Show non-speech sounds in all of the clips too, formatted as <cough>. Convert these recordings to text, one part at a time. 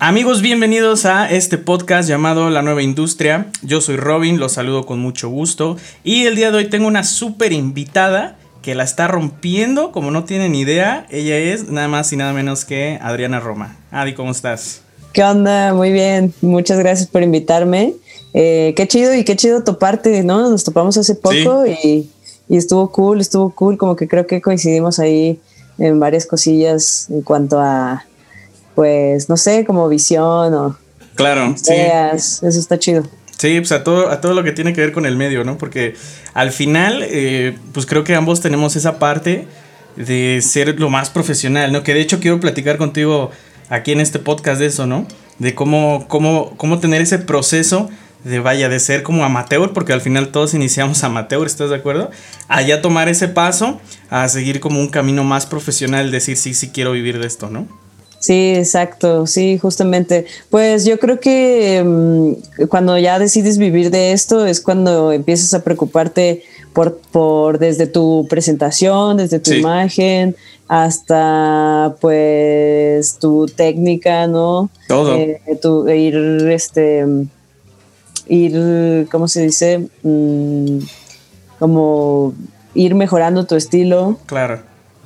Amigos, bienvenidos a este podcast llamado La Nueva Industria. Yo soy Robin, los saludo con mucho gusto. Y el día de hoy tengo una súper invitada que la está rompiendo, como no tienen idea. Ella es nada más y nada menos que Adriana Roma. Adi, ¿cómo estás? ¿Qué onda? Muy bien, muchas gracias por invitarme. Eh, qué chido y qué chido toparte, ¿no? Nos topamos hace poco y, y estuvo cool, estuvo cool, como que creo que coincidimos ahí en varias cosillas en cuanto a pues, no sé, como visión o claro, ideas. Eso está chido. Sí, pues a todo, a todo lo que tiene que ver con el medio, ¿no? Porque al final, eh, pues creo que ambos tenemos esa parte de ser lo más profesional, ¿no? Que de hecho quiero platicar contigo aquí en este podcast de eso, ¿no? De cómo, cómo, cómo tener ese proceso de vaya, de ser como amateur, porque al final todos iniciamos amateur, ¿estás de acuerdo? Allá tomar ese paso a seguir como un camino más profesional, decir, sí, sí quiero vivir de esto, ¿no? Sí, exacto, sí, justamente. Pues yo creo que mm, cuando ya decides vivir de esto es cuando empiezas a preocuparte por, por desde tu presentación, desde tu imagen, hasta pues tu técnica, ¿no? Todo. Eh, tu, ir, este, ir, ¿cómo se dice? Mm, como ir mejorando tu estilo. Claro.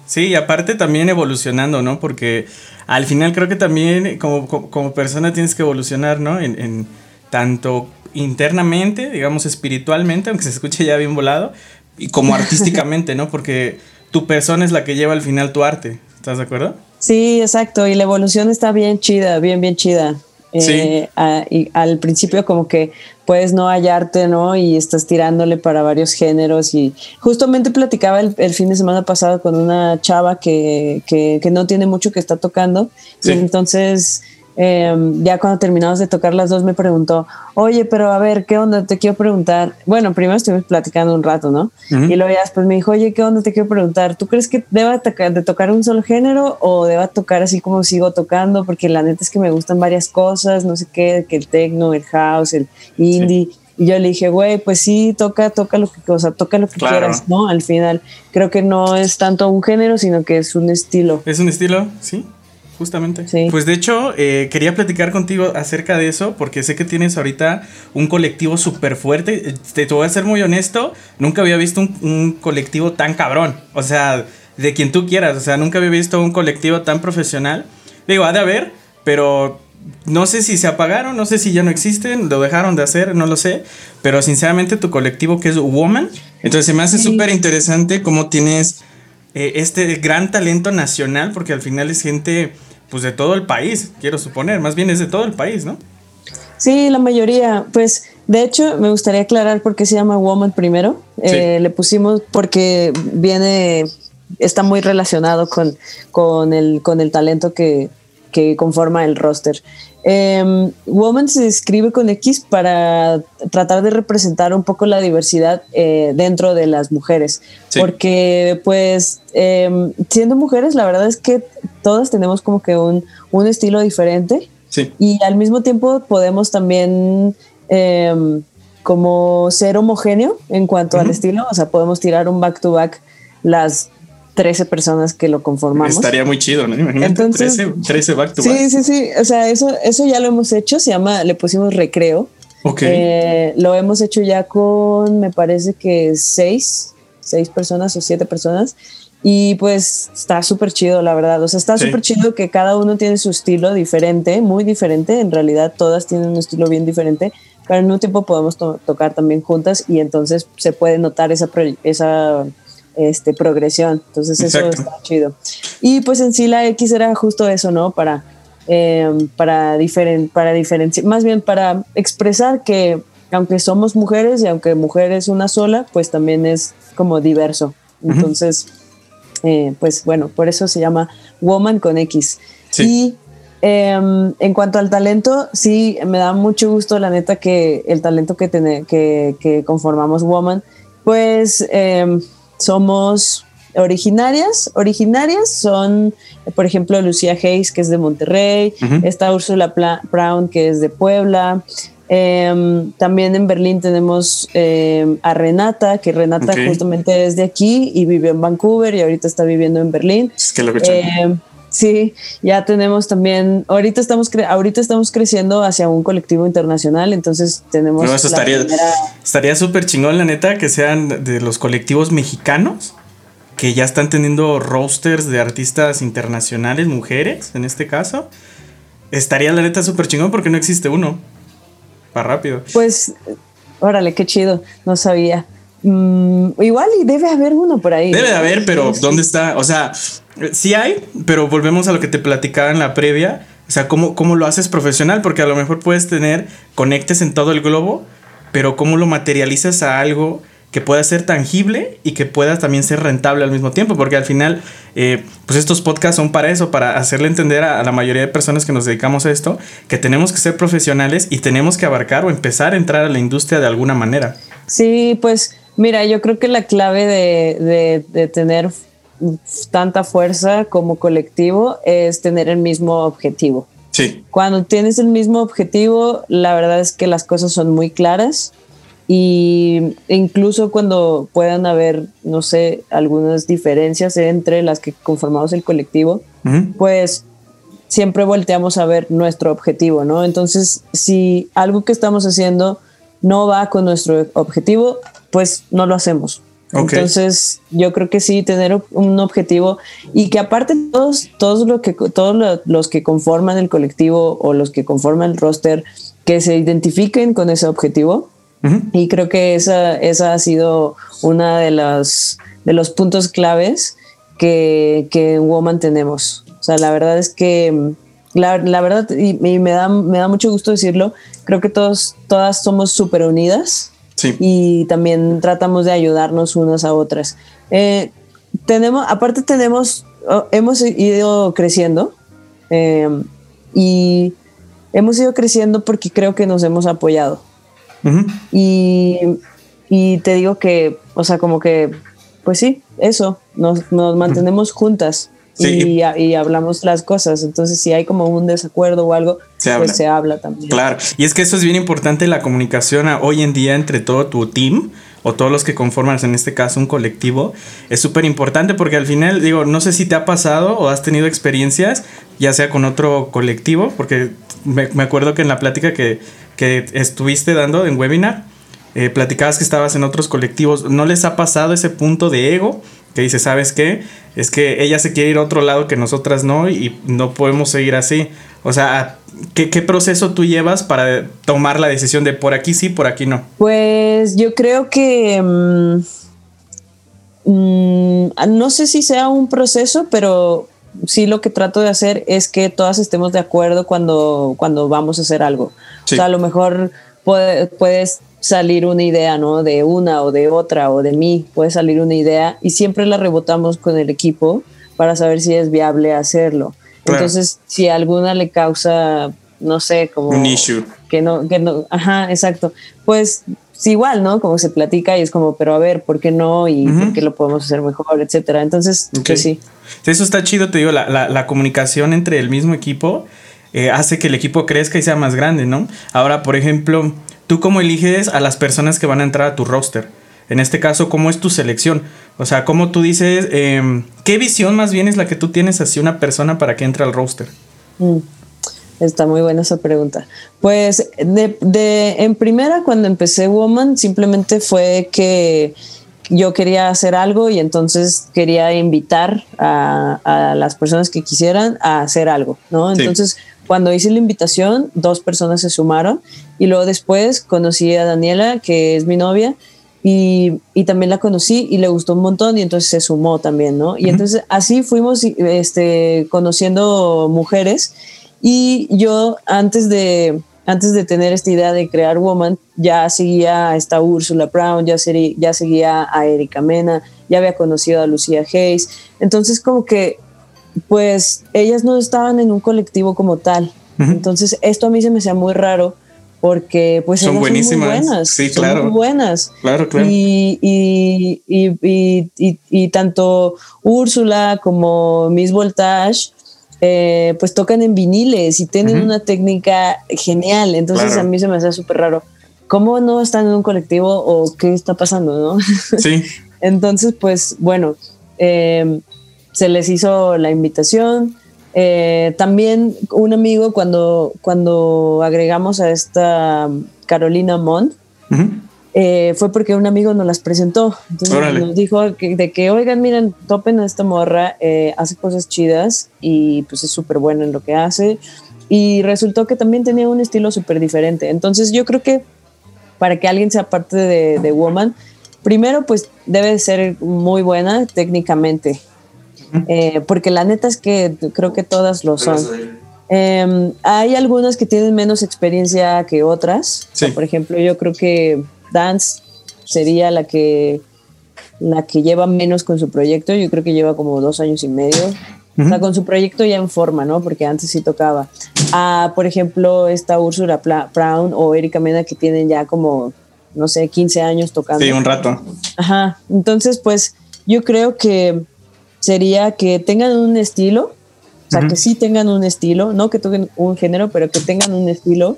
Sí, y aparte también evolucionando, ¿no? Porque al final creo que también como, como, persona tienes que evolucionar, ¿no? En, en, tanto internamente, digamos espiritualmente, aunque se escuche ya bien volado, y como <laughs> artísticamente, ¿no? Porque tu persona es la que lleva al final tu arte, ¿estás de acuerdo? Sí, exacto, y la evolución está bien chida, bien, bien chida. Eh, y al principio como que puedes no hallarte, ¿no? Y estás tirándole para varios géneros y justamente platicaba el, fin de semana pasado con una chava que, que, que no tiene mucho que está tocando. Y entonces Em, ya cuando terminamos de tocar las dos me preguntó, oye, pero a ver, ¿qué onda? Te quiero preguntar. Bueno, primero estuvimos platicando un rato, ¿no? Y luego ya después me dijo, oye, ¿qué onda? Te quiero preguntar, ¿tú crees que deba de tocar un solo género o deba tocar así como sigo tocando? Porque la neta es que me gustan varias cosas, no sé qué, que el techno, el house, el indie. Y yo le dije, güey, pues sí, toca, toca lo que, o sea, toca lo que quieras, ¿no? Al final, creo que no es tanto un género, sino que es un estilo. Es un estilo, sí justamente. Pues de hecho, eh, quería platicar contigo acerca de eso, porque sé que tienes ahorita un colectivo súper fuerte. Te, voy a ser muy honesto, nunca había visto un, colectivo tan cabrón. O sea, de quien tú quieras. O sea, nunca había visto un colectivo tan profesional. Digo, ha de haber, pero no sé si se apagaron, no sé si ya no existen, lo dejaron de hacer, no lo sé. Pero sinceramente, tu colectivo que es Woman. Entonces se me hace súper interesante cómo tienes. Eh, este gran talento nacional, porque al final es gente pues de todo el país, quiero suponer, más bien es de todo el país, ¿no? Sí, la mayoría, pues de hecho me gustaría aclarar por qué se llama Woman primero. Eh, le pusimos porque viene, está muy relacionado con, con, el, con el talento que, que conforma el roster. Eh, Woman se escribe con X para tratar de representar un poco la diversidad eh, dentro de las mujeres, porque pues em, siendo mujeres la verdad es que todas tenemos como que un, un estilo diferente. Y al mismo tiempo podemos también em, como ser homogéneo en cuanto al estilo, o sea, podemos tirar un back to back las 13 personas que lo conformamos. Estaría muy chido, ¿no? Imagínate, 13, back to back. Sí, sí, sí. O sea, eso, eso ya lo hemos hecho. Se llama, le pusimos recreo. Ok. Eh, lo hemos hecho ya con, me parece que seis, seis personas o siete personas. Y pues está súper chido, la verdad. O sea, está súper chido que cada uno tiene su estilo diferente, muy diferente. En realidad, todas tienen un estilo bien diferente. Pero en un tiempo podemos tocar también juntas y entonces se puede notar esa, esa este, progresión. Entonces eso está chido. Y pues en sí la X era justo eso, ¿no? Para, eh, para, para diferenciar, más bien para expresar que aunque somos mujeres y aunque mujer es una sola, pues también es como diverso. Entonces, eh, pues bueno, por eso se llama Woman con X. Y em, en cuanto al talento, sí, me da mucho gusto, la neta, que el talento que, que, que conformamos Woman, pues em, somos originarias. Originarias son, por ejemplo, Lucía Hayes, que es de Monterrey, está Úrsula Brown, que es de Puebla. Em, también en Berlín tenemos em, a Renata, que Renata justamente es de aquí y vivió en Vancouver y ahorita está viviendo en Berlín. Es que lo que Sí, ya tenemos también, ahorita estamos, ahorita estamos creciendo hacia un colectivo internacional, entonces tenemos... No, eso estaría súper chingón, la neta, que sean de los colectivos mexicanos, que ya están teniendo rosters de artistas internacionales, mujeres, en este caso. Estaría la neta súper chingón porque no existe uno. Para rápido. Pues, órale, qué chido, no sabía. Mm, igual y debe haber uno por ahí. Debe de haber, pero ¿dónde está? O sea, sí hay, pero volvemos a lo que te platicaba en la previa. O sea, ¿cómo, cómo lo haces profesional? Porque a lo mejor puedes tener conectes en todo el globo, pero ¿cómo lo materializas a algo que pueda ser tangible y que pueda también ser rentable al mismo tiempo, porque al final, eh, pues estos podcasts son para eso, para hacerle entender a, la mayoría de personas que nos dedicamos a esto, que tenemos que ser profesionales y tenemos que abarcar o empezar a entrar a la industria de alguna manera. Sí, pues mira, yo creo que la clave de, tener tanta fuerza como colectivo es tener el mismo objetivo. Sí. Cuando tienes el mismo objetivo, la verdad es que las cosas son muy claras y incluso cuando puedan haber, no sé, algunas diferencias entre las que conformamos el colectivo, pues siempre volteamos a ver nuestro objetivo, ¿no? Entonces, si algo que estamos haciendo no va con nuestro objetivo, pues no lo hacemos. Entonces, yo creo que sí, tener un objetivo y que aparte todos, todos, lo que, todos los que conforman el colectivo o los que conforman el roster, que se identifiquen con ese objetivo y creo que esa, esa ha sido una de los, de los puntos claves que, que en Woman tenemos. O sea, la verdad es que, la, la verdad, y, me, da, me da mucho gusto decirlo, creo que todos, todas somos súper unidas. Y también tratamos de ayudarnos unas a otras. Eh, tenemos, aparte tenemos, oh, hemos ido creciendo eh, y hemos ido creciendo porque creo que nos hemos apoyado y, te digo que, o sea, como que, pues sí, eso, nos, mantenemos juntas. Y, hablamos las cosas. Entonces, si hay como un desacuerdo o algo, pues se habla también. Claro, y es que eso es bien importante, la comunicación hoy en día entre todo tu team o todos los que conforman, en este caso, un colectivo, es súper importante porque al final, digo, no sé si te ha pasado o has tenido experiencias, ya sea con otro colectivo, porque me, me acuerdo que en la plática que, que estuviste dando en webinar, eh, platicabas que estabas en otros colectivos, ¿no les ha pasado ese punto de ego? Que dice, ¿sabes qué? Es que ella se quiere ir a otro lado que nosotras no y no podemos seguir así. O sea, ¿qué, proceso tú llevas para tomar la decisión de por aquí sí, por aquí no? Pues yo creo que... Mm, mm, no sé si sea un proceso, pero sí lo que trato de hacer es que todas estemos de acuerdo cuando, cuando vamos a hacer algo. O sea, a lo mejor puede, puedes salir una idea, ¿no? De una o de otra o de mí, puede salir una idea y siempre la rebotamos con el equipo para saber si es viable hacerlo. Entonces, si alguna le causa, no sé, como... Un issue. Que no, que no, ajá, exacto. Pues igual, ¿no? Como se platica y es como, pero a ver, ¿por qué no? Y por qué lo podemos hacer mejor, etcétera. Entonces, pues sí. Eso está chido, te digo, la, comunicación entre el mismo equipo eh, hace que el equipo crezca y sea más grande, ¿no? Ahora, por ejemplo, ¿tú cómo eliges a las personas que van a entrar a tu roster? En este caso, ¿cómo es tu selección? O sea, ¿cómo tú dices, em, qué visión más bien es la que tú tienes hacia una persona para que entre al roster? Mm. Está muy buena esa pregunta. Pues de, en primera, cuando empecé Woman, simplemente fue que yo quería hacer algo y entonces quería invitar a, las personas que quisieran a hacer algo, ¿no? Entonces, cuando hice la invitación, dos personas se sumaron y luego después conocí a Daniela, que es mi novia, y, también la conocí y le gustó un montón y entonces se sumó también, ¿no? Y entonces así fuimos este, conociendo mujeres y yo antes de, antes de tener esta idea de crear Woman, ya seguía a esta Ursula Brown, ya, ya seguía a Erika Mena, ya había conocido a Lucía Hayes. Entonces como que, pues ellas no estaban en un colectivo como tal. Entonces esto a mí se me hacía muy raro porque pues son buenísimas. muy buenas. Sí, son claro. Muy buenas. Claro, claro. Y, y, y, y, tanto Úrsula como Miss Voltage eh, pues tocan en viniles y tienen una técnica genial. Entonces a mí se me hace súper raro. ¿Cómo no están en un colectivo o qué está pasando, no? Sí. <laughs> Entonces, pues bueno, em, se les hizo la invitación. Eh, también un amigo cuando, cuando agregamos a esta Carolina Mont, eh, fue porque un amigo nos las presentó. Entonces nos dijo de que, oigan, miren, topen a esta morra, eh, hace cosas chidas y pues es súper bueno en lo que hace. Y resultó que también tenía un estilo súper diferente. Entonces yo creo que para que alguien sea parte de, de Woman, primero pues debe ser muy buena técnicamente. Eh, porque la neta es que creo que todas lo son. Em, hay algunas que tienen menos experiencia que otras. por ejemplo, yo creo que Dance sería la que la que lleva menos con su proyecto. Yo creo que lleva como dos años y medio. O sea, con su proyecto ya en forma, ¿no? Porque antes sí tocaba. Ah, por ejemplo, esta Úrsula Brown o Erika Mena que tienen ya como, no sé, 15 años tocando. Sí, un rato. Ajá. Entonces, pues yo creo que sería que tengan un estilo, o sea, que sí tengan un estilo, no que toquen un género, pero que tengan un estilo,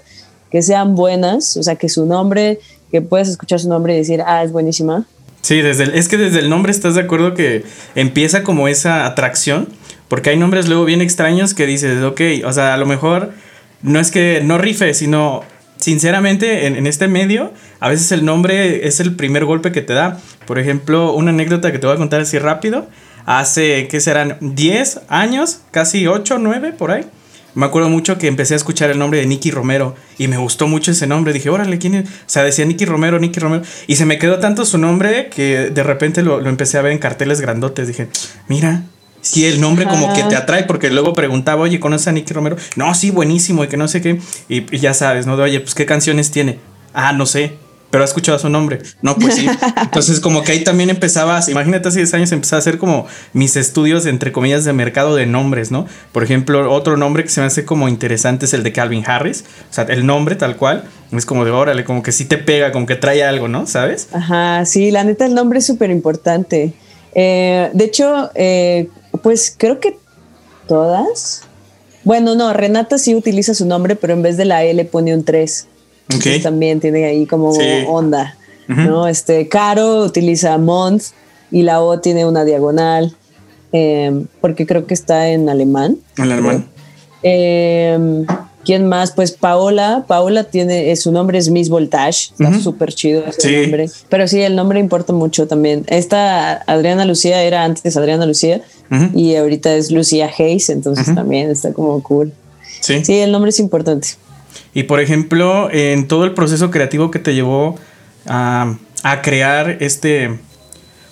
que sean buenas, o sea, que su nombre, que puedas escuchar su nombre y decir, ah, es buenísima. Sí, desde es que desde el nombre estás de acuerdo que empieza como esa atracción, porque hay nombres luego bien extraños que dices, ok, o sea, a lo mejor no es que no rife, sino sinceramente en, en, este medio, a veces el nombre es el primer golpe que te da. Por ejemplo, una anécdota que te voy a contar así rápido hace, ¿qué serán? 10 años, casi 8, 9 por ahí. Me acuerdo mucho que empecé a escuchar el nombre de Nicky Romero y me gustó mucho ese nombre. Dije, órale, ¿quién es? O sea, decía Nicky Romero, Nicky Romero. Y se me quedó tanto su nombre que de repente lo, empecé a ver en carteles grandotes. Dije, mira, sí, el nombre como que te atrae, porque luego preguntaba, oye, ¿conoces a Nicky Romero? No, sí, buenísimo, y que no sé qué. Y, y ya sabes, ¿no? De, oye, pues, ¿qué canciones tiene? Ah, no sé pero ha escuchado su nombre. No, pues sí. <laughs> Entonces, como que ahí también empezabas, imagínate hace 10 años empecé a hacer como mis estudios, entre comillas, de mercado de nombres, ¿no? Por ejemplo, otro nombre que se me hace como interesante es el de Calvin Harris. O sea, el nombre tal cual es como de órale, como que sí te pega, como que trae algo, ¿no? ¿Sabes? Ajá, sí, la neta, el nombre es súper importante. Eh, de hecho, eh, pues creo que todas. Bueno, no, Renata sí utiliza su nombre, pero en vez de la L pone un 3 también tiene ahí como onda, ¿no? Este, Caro utiliza Mont y la O tiene una diagonal, em, porque creo que está en alemán. En alemán. Em, ¿Quién más? Pues Paola. Paola tiene, eh, su nombre es Miss Voltage. Está súper chido ese nombre. Pero sí, el nombre importa mucho también. Esta Adriana Lucía era antes Adriana Lucía y ahorita es Lucía Hayes, entonces también está como cool. Sí. Sí, el nombre es importante. Y por ejemplo, en todo el proceso creativo que te llevó a, crear este,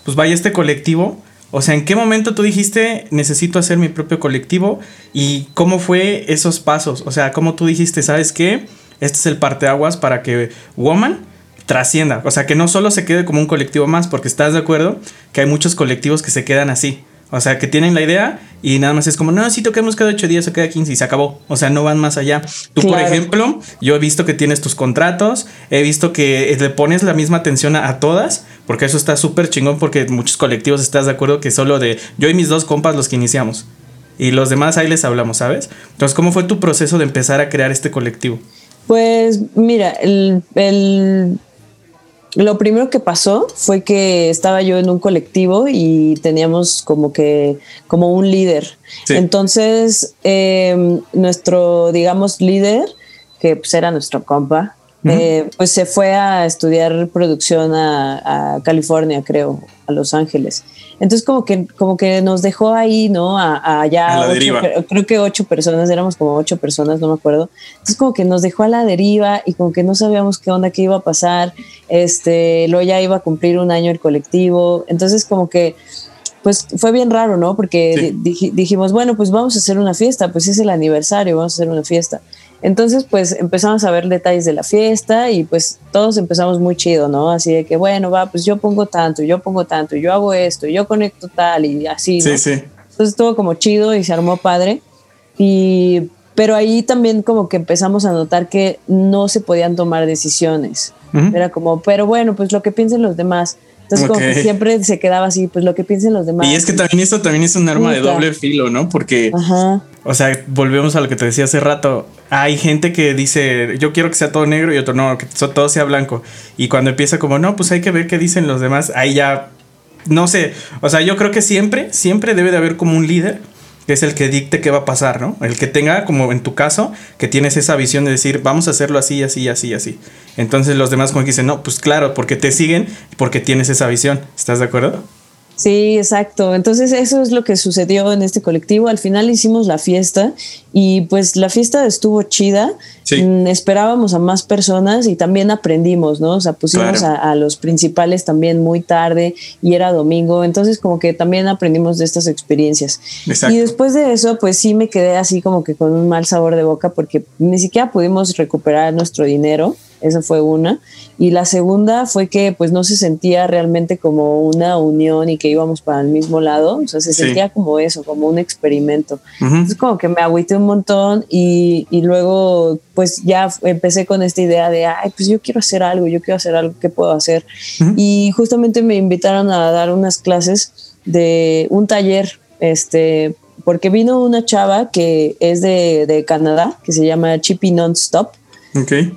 pues vaya, este colectivo, o sea, ¿en qué momento tú dijiste necesito hacer mi propio colectivo? ¿Y cómo fue esos pasos? O sea, ¿cómo tú dijiste, sabes qué? Este es el parteaguas para que Woman trascienda. O sea, que no solo se quede como un colectivo más, porque estás de acuerdo que hay muchos colectivos que se quedan así. O sea, que tienen la idea y nada más es como, no, si toquemos cada 8 días o cada 15 y se acabó. O sea, no van más allá. Tú, por ejemplo, yo he visto que tienes tus contratos, he visto que le pones la misma atención a, todas, porque eso está súper chingón, porque muchos colectivos estás de acuerdo que solo de yo y mis dos compas los que iniciamos. Y los demás ahí les hablamos, ¿sabes? Entonces, ¿cómo fue tu proceso de empezar a crear este colectivo? Pues mira, el lo primero que pasó fue que estaba yo en un colectivo y teníamos como que como un líder. Entonces, em, nuestro, digamos, líder, que pues era nuestro compa, eh, pues se fue a estudiar producción a, California, creo, a Los Ángeles. Entonces como que, como que nos dejó ahí, ¿no? allá, creo que ocho personas, éramos como ocho personas, no me acuerdo. Entonces como que nos dejó a la deriva y como que no sabíamos qué onda, qué iba a pasar. Este, luego ya iba a cumplir un año el colectivo. Entonces como que pues fue bien raro, ¿no? Porque dijimos, bueno, pues vamos a hacer una fiesta, pues es el aniversario, vamos a hacer una fiesta. Entonces, pues empezamos a ver detalles de la fiesta y pues todos empezamos muy chido, ¿no? Así de que, bueno, va, pues yo pongo tanto, yo pongo tanto, yo hago esto, yo conecto tal y así, ¿no? Sí, sí. Entonces estuvo como chido y se armó padre. Y, pero ahí también como que empezamos a notar que no se podían tomar decisiones. Era como, pero bueno, pues lo que piensen los demás. Entonces, como que siempre se quedaba así, pues lo que piensen los demás. Y es que también esto también es un arma de doble filo, ¿no? Porque, o sea, volvemos a lo que te decía hace rato. Hay gente que dice, yo quiero que sea todo negro y otro no, que todo sea blanco. Y cuando empieza como, no, pues hay que ver qué dicen los demás, ahí ya, no sé. O sea, yo creo que siempre, siempre debe de haber como un líder es el que dicte qué va a pasar, ¿no? El que tenga, como en tu caso, que tienes esa visión de decir, vamos a hacerlo así, así, así, así. Entonces los demás como que dicen, no, pues claro, porque te siguen, porque tienes esa visión. ¿Estás de acuerdo? Sí, exacto. Entonces eso es lo que sucedió en este colectivo. Al final hicimos la fiesta y pues la fiesta estuvo chida. Mm, esperábamos a más personas y también aprendimos, ¿no? O sea, pusimos a, los principales también muy tarde y era domingo. Entonces como que también aprendimos de estas experiencias. Y después de eso, pues sí me quedé así como que con un mal sabor de boca porque ni siquiera pudimos recuperar nuestro dinero. Esa fue una. Y la segunda fue que pues no se sentía realmente como una unión y que íbamos para el mismo lado. O sea, se sentía como eso, como un experimento. Entonces como que me agüité un montón y, y, luego pues ya empecé con esta idea de, ay, pues yo quiero hacer algo, yo quiero hacer algo, ¿qué puedo hacer? Y justamente me invitaron a dar unas clases de un taller, este, porque vino una chava que es de, de Canadá, que se llama Chippy Nonstop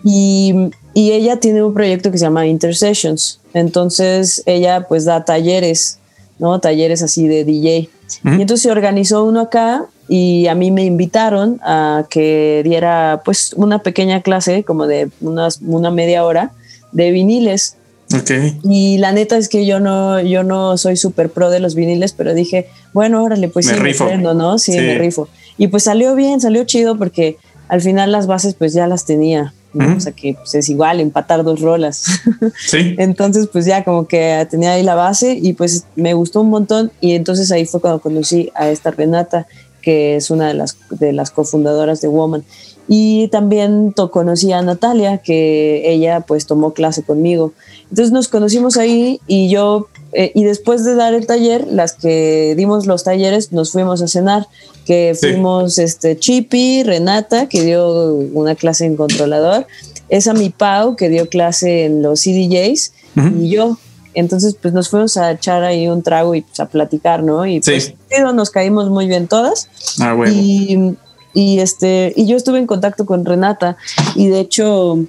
y, y, ella tiene un proyecto que se llama Intersessions. Entonces ella pues da talleres, ¿no? Talleres así de DJ. Y entonces se organizó uno acá y a mí me invitaron a que diera pues una pequeña clase como de unas, una media hora de viniles. Okay. Y la neta es que yo no, yo no soy súper pro de los viniles, pero dije, bueno, órale, pues me sí, rifo. ¿no? Sí, me rifo. Y pues salió bien, salió chido porque al final las bases pues ya las tenía. O sea que pues, es igual empatar dos rolas. <laughs> Sí. entonces pues ya como que tenía ahí la base y pues me gustó un montón y entonces ahí fue cuando conocí a esta Renata que es una de las, de las cofundadoras de Woman. Y también conocí a Natalia, que ella pues tomó clase conmigo. Entonces nos conocimos ahí y yo, eh, y después de dar el taller, las que dimos los talleres, nos fuimos a cenar que fuimos este, Chippy, Renata, que dio una clase en controlador, esa mi Pau, que dio clase en los CDJs, y yo. Entonces, pues nos fuimos a echar ahí un trago y pues, a platicar, ¿no? Y pues nos caímos muy bien todas. Ah, bueno. Y, y, este, y yo estuve en contacto con Renata, y de hecho,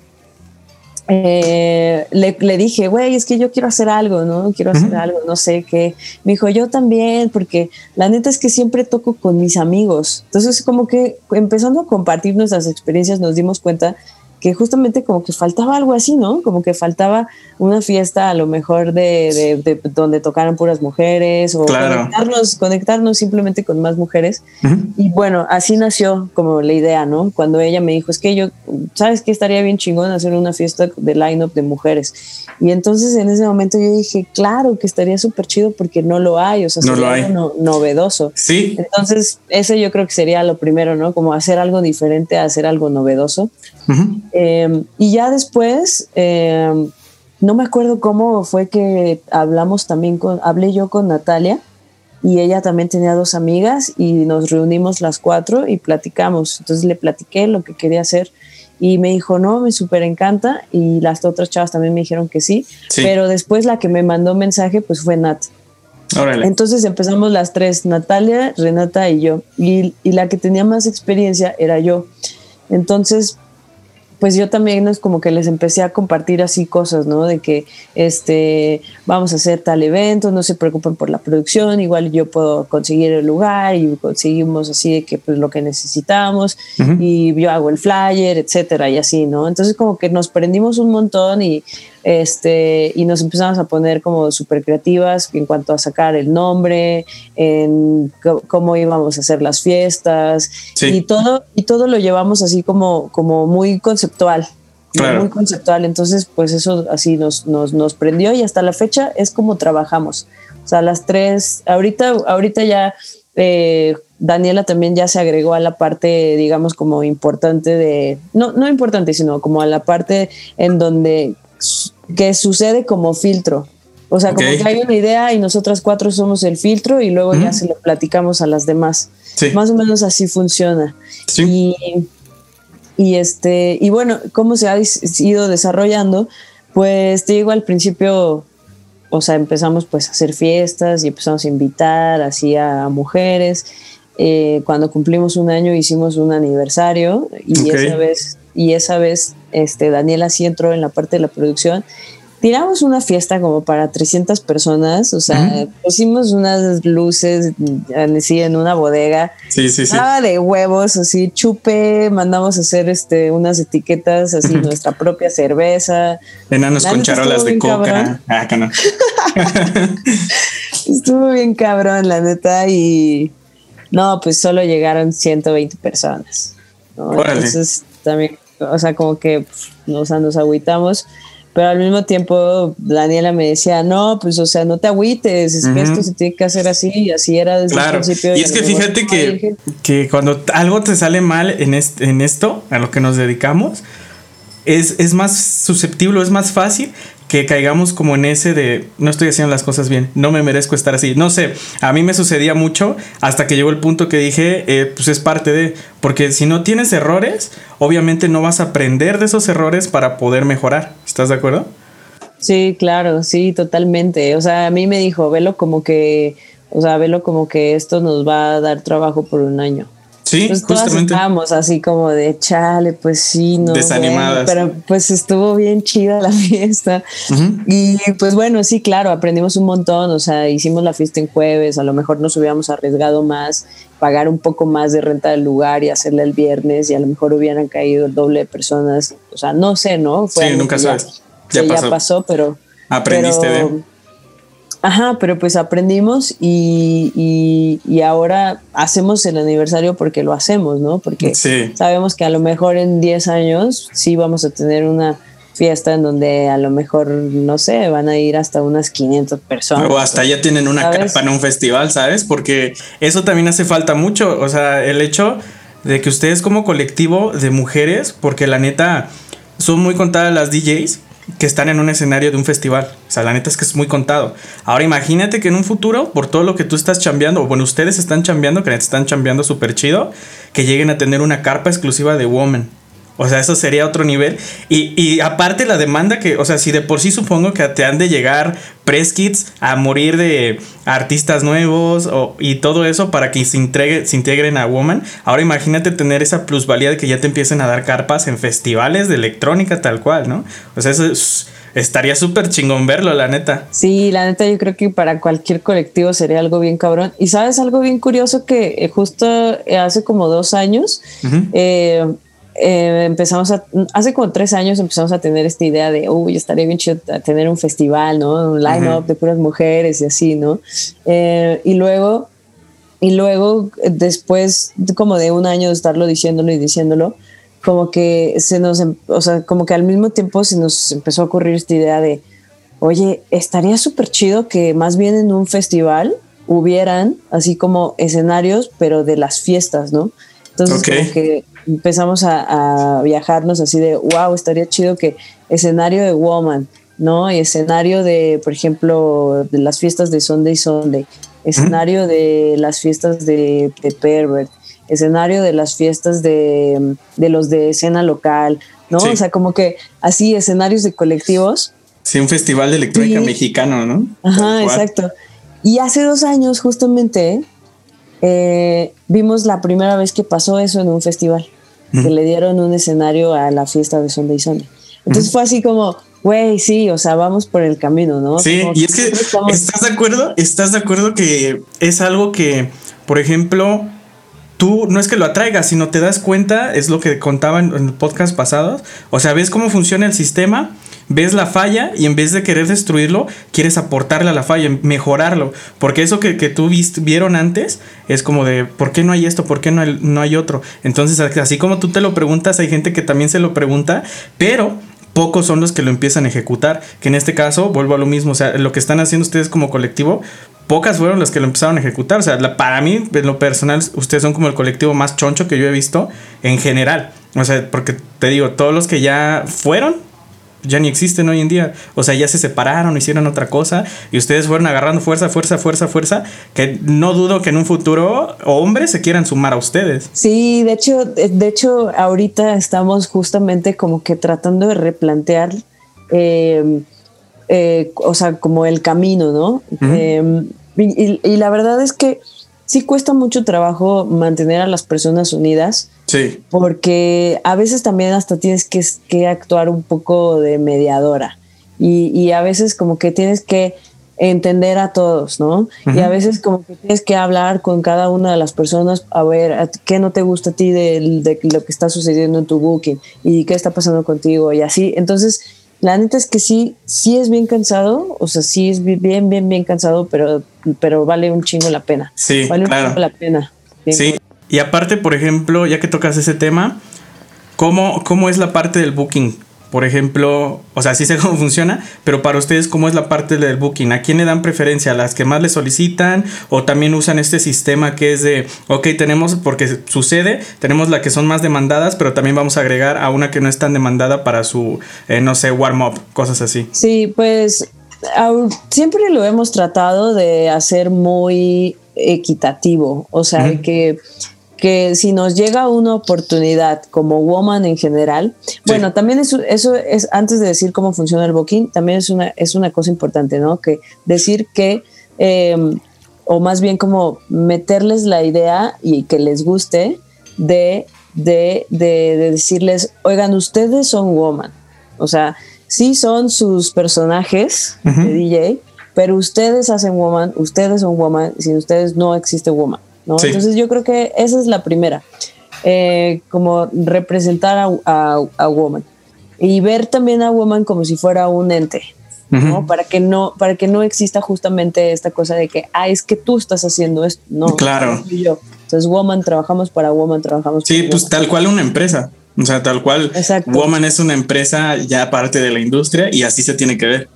eh, le, le, dije, güey, es que yo quiero hacer algo, ¿no? Quiero hacer algo, no sé qué. Me dijo, yo también, porque la neta es que siempre toco con mis amigos. Entonces, como que empezando a compartir nuestras experiencias, nos dimos cuenta que justamente como que faltaba algo así, ¿no? Como que faltaba una fiesta a lo mejor de, de, donde tocaran puras mujeres o conectarnos, conectarnos simplemente con más mujeres. Y bueno, así nació como la idea, ¿no? Cuando ella me dijo, es que yo, ¿sabes qué? Estaría bien chingón hacer una fiesta de line-up de mujeres. Y entonces en ese momento yo dije, claro que estaría súper chido porque no lo hay, o sea, sería algo novedoso. Sí. Entonces, ese yo creo que sería lo primero, ¿no? Como hacer algo diferente, hacer algo novedoso. Em, y ya después, em, no me acuerdo cómo fue que hablamos también con, hablé yo con Natalia y ella también tenía dos amigas y nos reunimos las cuatro y platicamos. Entonces le platiqué lo que quería hacer y me dijo, no, me súper encanta y las otras chavas también me dijeron que sí, pero después la que me mandó mensaje pues fue Nat. Entonces empezamos las tres, Natalia, Renata y yo, y, y la que tenía más experiencia era yo. Entonces pues yo también es como que les empecé a compartir así cosas, ¿no? De que este, vamos a hacer tal evento, no se preocupen por la producción, igual yo puedo conseguir el lugar y conseguimos así de que pues lo que necesitamos y yo hago el flyer, etcétera, y así, ¿no? Entonces como que nos prendimos un montón y este, y nos empezamos a poner como súper creativas en cuanto a sacar el nombre, en cómo íbamos a hacer las fiestas y todo, y todo lo llevamos así como, como muy conceptual. Muy conceptual, entonces pues eso así nos, nos, nos prendió y hasta la fecha es como trabajamos. O sea, las tres, ahorita, ahorita ya eh, Daniela también ya se agregó a la parte, digamos, como importante de, no, no importante, sino como a la parte en donde que sucede como filtro. O sea, como que hay una idea y nosotras cuatro somos el filtro y luego ya se lo platicamos a las demás. Más o menos así funciona. Y, y, este, y bueno, cómo se ha ido desarrollando, pues te digo al principio, o sea, empezamos pues a hacer fiestas y empezamos a invitar así a mujeres. Eh, cuando cumplimos un año hicimos un aniversario y esa vez y esa vez este, Daniela sí entró en la parte de la producción. tiramos una fiesta como para 300 personas, o sea, pusimos unas luces así en una bodega. Sí, sí, sí. Nada de huevos, así, chupe, mandamos a hacer este, unas etiquetas, así, nuestra propia cerveza. Enanos con charolas de coca. Ah, no. <laughs> estuvo bien cabrón, la neta, y no, pues solo llegaron 120 personas. Entonces, también, o sea, como que nos, nos agüitamos pero al mismo tiempo Daniela me decía, no, pues o sea, no te agüites, es que esto se tiene que hacer así y así era desde el principio. Y es que fíjate que, que, cuando algo te sale mal en, en esto, a lo que nos dedicamos, es, es más susceptible, es más fácil que caigamos como en ese de no estoy haciendo las cosas bien, no me merezco estar así. No sé, a mí me sucedía mucho hasta que llegó el punto que dije, eh, pues es parte de, porque si no tienes errores, obviamente no vas a aprender de esos errores para poder mejorar. ¿Estás de acuerdo? Sí, claro, sí, totalmente. O sea, a mí me dijo, velo como que, o sea, velo como que esto nos va a dar trabajo por un año. Sí, pues justamente. Estábamos así como de chale, pues sí, no. Desanimadas. pero pues estuvo bien chida la <laughs> fiesta. Y pues bueno, sí, claro, aprendimos un montón. O sea, hicimos la fiesta en jueves, a lo mejor nos hubiéramos arriesgado más, pagar un poco más de renta del lugar y hacerla el viernes, y a lo mejor hubieran caído el doble de personas. O sea, no sé, ¿no? sí, nunca sabes. Ya, pasó. ya pasó, pero. Aprendiste de Ajá, pero pues aprendimos y, y, ahora hacemos el aniversario porque lo hacemos, ¿no? Porque sabemos que a lo mejor en 10 años sí vamos a tener una fiesta en donde a lo mejor, no sé, van a ir hasta unas 500 personas. O hasta ya tienen una carpa en un festival, ¿sabes? Porque eso también hace falta mucho, o sea, el hecho de que ustedes como colectivo de mujeres, porque la neta son muy contadas las DJs, que están en un escenario de un festival. O sea, la neta es que es muy contado. Ahora imagínate que en un futuro, por todo lo que tú estás chambeando, o bueno, ustedes están chambeando, que están chambeando súper chido, que lleguen a tener una carpa exclusiva de Woman. O sea, eso sería otro nivel. Y, y, aparte la demanda que, o sea, si de por sí supongo que te han de llegar press kits a morir de artistas nuevos o, y todo eso para que se, se integren a Woman. Ahora imagínate tener esa plusvalía de que ya te empiecen a dar carpas en festivales de electrónica tal cual, ¿no? O sea, eso estaría súper chingón verlo, la neta. Sí, la neta yo creo que para cualquier colectivo sería algo bien cabrón. Y sabes algo bien curioso que eh, justo hace como dos años, eh, eh, empezamos a, hace como tres años empezamos a tener esta idea de, uy, estaría bien chido tener un festival, ¿no? Un line-up de puras mujeres y así, ¿no? Eh, y luego, y luego, después como de un año de estarlo diciéndolo y diciéndolo, como que se nos, em, o sea, como que al mismo tiempo se nos empezó a ocurrir esta idea de, oye, estaría súper chido que más bien en un festival hubieran así como escenarios, pero de las fiestas, ¿no? Entonces, como que empezamos a, viajarnos así de, wow, estaría chido que escenario de Woman, ¿no? Y escenario de, por ejemplo, de las fiestas de Sunday Sunday, escenario de las fiestas de, de, Pervert, escenario de las fiestas de, los de escena local, ¿no? O sea, como que así, escenarios de colectivos. Sí, un festival de electrónica mexicano, ¿no? Ajá, exacto. Y hace dos años, justamente, eh, vimos la primera vez que pasó eso en un festival que le dieron un escenario a la fiesta de Sunday Sunday. Entonces fue así como, güey, sí, o sea, vamos por el camino, ¿no? Sí, y es que, ¿estás de acuerdo? ¿Estás de acuerdo que es algo que, por ejemplo, tú no es que lo atraigas, sino te das cuenta, es lo que contaba en, el podcast pasado, o sea, ves cómo funciona el sistema ves la falla y en vez de querer destruirlo, quieres aportarle a la falla, mejorarlo. Porque eso que, que tú vieron antes es como de, ¿por qué no hay esto? ¿Por qué no hay, no hay otro? Entonces, así como tú te lo preguntas, hay gente que también se lo pregunta, pero pocos son los que lo empiezan a ejecutar. Que en este caso, vuelvo a lo mismo, o sea, lo que están haciendo ustedes como colectivo, pocas fueron las que lo empezaron a ejecutar. O sea, para mí, en lo personal, ustedes son como el colectivo más choncho que yo he visto en general. O sea, porque te digo, todos los que ya fueron, ya ni existen hoy en día. O sea, ya se separaron, hicieron otra cosa y ustedes fueron agarrando fuerza, fuerza, fuerza, fuerza, que no dudo que en un futuro hombres se quieran sumar a ustedes. Sí, de hecho, de hecho, ahorita estamos justamente como que tratando de replantear, em, eh, o sea, como el camino, ¿no? Em, y la verdad es que sí cuesta mucho trabajo mantener a las personas unidas Sí. Porque a veces también hasta tienes que, que actuar un poco de mediadora. y, a veces como que tienes que entender a todos, ¿no? Y a veces como que tienes que hablar con cada una de las personas a ver qué no te gusta a ti de, de, lo que está sucediendo en tu booking y qué está pasando contigo y así. Entonces, la neta es que sí, sí es bien cansado, o sea, sí es bien, bien, bien cansado, pero, pero vale un chingo la pena. Sí, vale un chingo la pena. Sí. Y aparte, por ejemplo, ya que tocas ese tema, ¿cómo, cómo es la parte del booking? Por ejemplo, o sea, sí sé cómo funciona, pero para ustedes, ¿cómo es la parte del booking? ¿A quién le dan preferencia? ¿A las que más le solicitan? ¿O también usan este sistema que es de, ok, tenemos, porque sucede, tenemos la que son más demandadas, pero también vamos a agregar a una que no es tan demandada para su, eh, no sé, warm-up, cosas así? Sí, pues siempre lo hemos tratado de hacer muy equitativo, o sea, que que si nos llega una oportunidad como woman en general, bueno, también eso, eso es, antes de decir cómo funciona el booking, también es una, es una cosa importante, ¿no? Que decir que, em, o más bien como meterles la idea y que les guste de, de, de, decirles, oigan, ustedes son woman, o sea, sí son sus personajes de DJ, pero ustedes hacen woman, ustedes son woman, sin ustedes no existe woman. Entonces yo creo que esa es la primera, eh, como representar a, a, Woman y ver también a Woman como si fuera un ente, ¿no? Para que no, para que no exista justamente esta cosa de que, ah, es que tú estás haciendo esto, no. Claro. Yo. Entonces, Woman, trabajamos para Woman, trabajamos Sí, pues tal cual una empresa. O sea, tal cual. Woman es una empresa ya parte de la industria y así se tiene que ver.